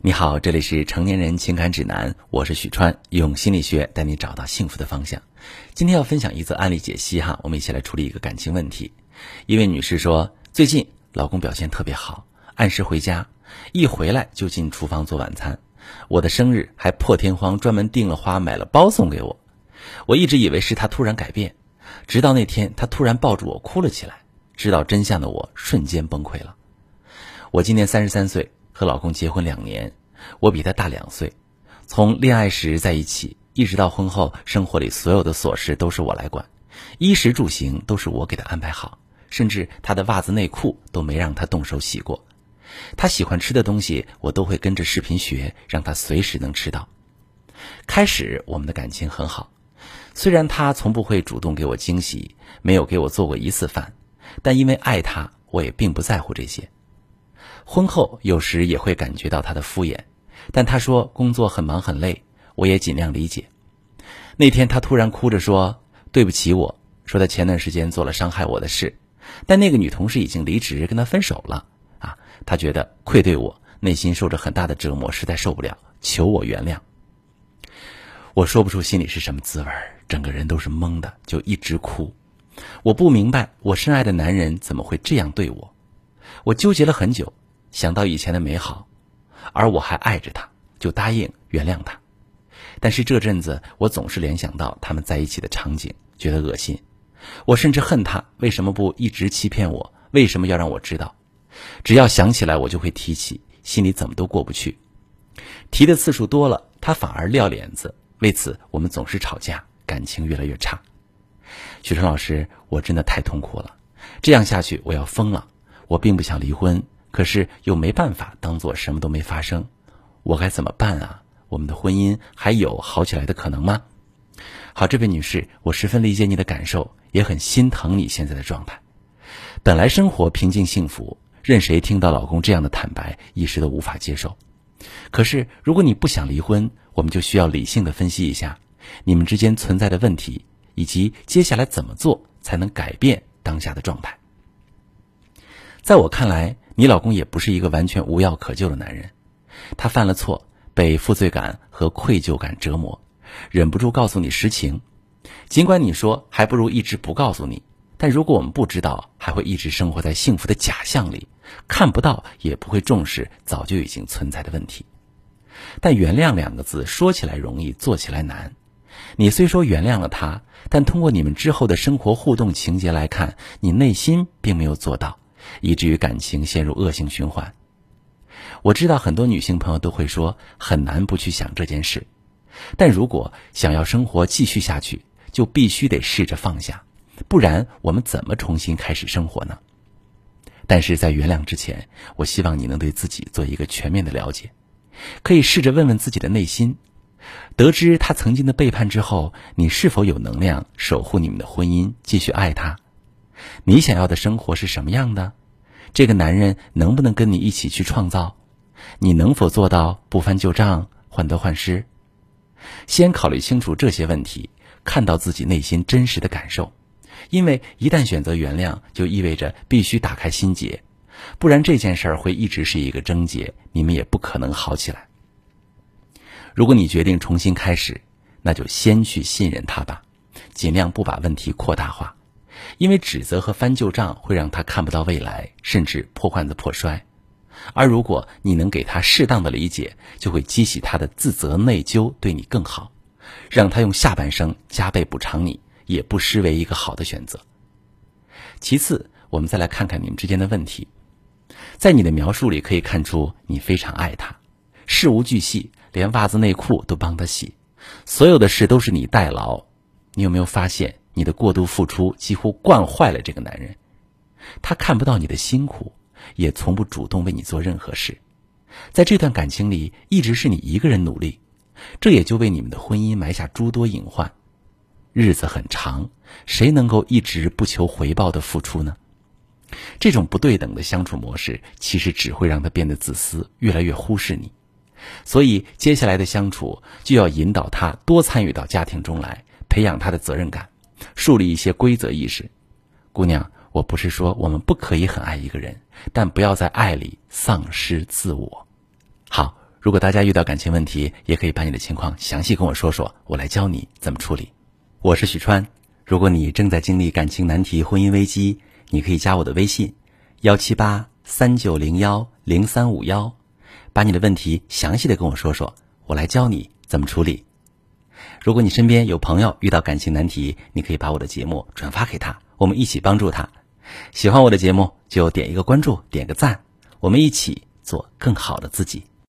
你好，这里是成年人情感指南，我是许川，用心理学带你找到幸福的方向。今天要分享一则案例解析哈，我们一起来处理一个感情问题。一位女士说，最近老公表现特别好，按时回家，一回来就进厨房做晚餐。我的生日还破天荒专门订了花买了包送给我。我一直以为是他突然改变，直到那天他突然抱住我哭了起来。知道真相的我瞬间崩溃了。我今年三十三岁。和老公结婚两年，我比他大两岁。从恋爱时在一起，一直到婚后，生活里所有的琐事都是我来管，衣食住行都是我给他安排好，甚至他的袜子内裤都没让他动手洗过。他喜欢吃的东西，我都会跟着视频学，让他随时能吃到。开始我们的感情很好，虽然他从不会主动给我惊喜，没有给我做过一次饭，但因为爱他，我也并不在乎这些。婚后有时也会感觉到他的敷衍，但他说工作很忙很累，我也尽量理解。那天他突然哭着说对不起，我说他前段时间做了伤害我的事，但那个女同事已经离职跟他分手了啊，他觉得愧对我，内心受着很大的折磨，实在受不了，求我原谅。我说不出心里是什么滋味，整个人都是懵的，就一直哭。我不明白我深爱的男人怎么会这样对我，我纠结了很久。想到以前的美好，而我还爱着他，就答应原谅他。但是这阵子，我总是联想到他们在一起的场景，觉得恶心。我甚至恨他为什么不一直欺骗我，为什么要让我知道？只要想起来，我就会提起，心里怎么都过不去。提的次数多了，他反而撂脸子。为此，我们总是吵架，感情越来越差。许晨老师，我真的太痛苦了，这样下去我要疯了。我并不想离婚。可是又没办法当做什么都没发生，我该怎么办啊？我们的婚姻还有好起来的可能吗？好，这位女士，我十分理解你的感受，也很心疼你现在的状态。本来生活平静幸福，任谁听到老公这样的坦白，一时都无法接受。可是如果你不想离婚，我们就需要理性的分析一下你们之间存在的问题，以及接下来怎么做才能改变当下的状态。在我看来。你老公也不是一个完全无药可救的男人，他犯了错，被负罪感和愧疚感折磨，忍不住告诉你实情。尽管你说还不如一直不告诉你，但如果我们不知道，还会一直生活在幸福的假象里，看不到也不会重视早就已经存在的问题。但原谅两个字说起来容易，做起来难。你虽说原谅了他，但通过你们之后的生活互动情节来看，你内心并没有做到。以至于感情陷入恶性循环。我知道很多女性朋友都会说很难不去想这件事，但如果想要生活继续下去，就必须得试着放下，不然我们怎么重新开始生活呢？但是在原谅之前，我希望你能对自己做一个全面的了解，可以试着问问自己的内心：得知他曾经的背叛之后，你是否有能量守护你们的婚姻，继续爱他？你想要的生活是什么样的？这个男人能不能跟你一起去创造？你能否做到不翻旧账、患得患失？先考虑清楚这些问题，看到自己内心真实的感受。因为一旦选择原谅，就意味着必须打开心结，不然这件事儿会一直是一个症结，你们也不可能好起来。如果你决定重新开始，那就先去信任他吧，尽量不把问题扩大化。因为指责和翻旧账会让他看不到未来，甚至破罐子破摔。而如果你能给他适当的理解，就会激起他的自责内疚，对你更好，让他用下半生加倍补偿你，也不失为一个好的选择。其次，我们再来看看你们之间的问题。在你的描述里可以看出你非常爱他，事无巨细，连袜子内裤都帮他洗，所有的事都是你代劳。你有没有发现？你的过度付出几乎惯坏了这个男人，他看不到你的辛苦，也从不主动为你做任何事，在这段感情里一直是你一个人努力，这也就为你们的婚姻埋下诸多隐患。日子很长，谁能够一直不求回报的付出呢？这种不对等的相处模式，其实只会让他变得自私，越来越忽视你。所以接下来的相处就要引导他多参与到家庭中来，培养他的责任感。树立一些规则意识，姑娘，我不是说我们不可以很爱一个人，但不要在爱里丧失自我。好，如果大家遇到感情问题，也可以把你的情况详细跟我说说，我来教你怎么处理。我是许川，如果你正在经历感情难题、婚姻危机，你可以加我的微信：幺七八三九零幺零三五幺，把你的问题详细的跟我说说，我来教你怎么处理。如果你身边有朋友遇到感情难题，你可以把我的节目转发给他，我们一起帮助他。喜欢我的节目就点一个关注，点个赞，我们一起做更好的自己。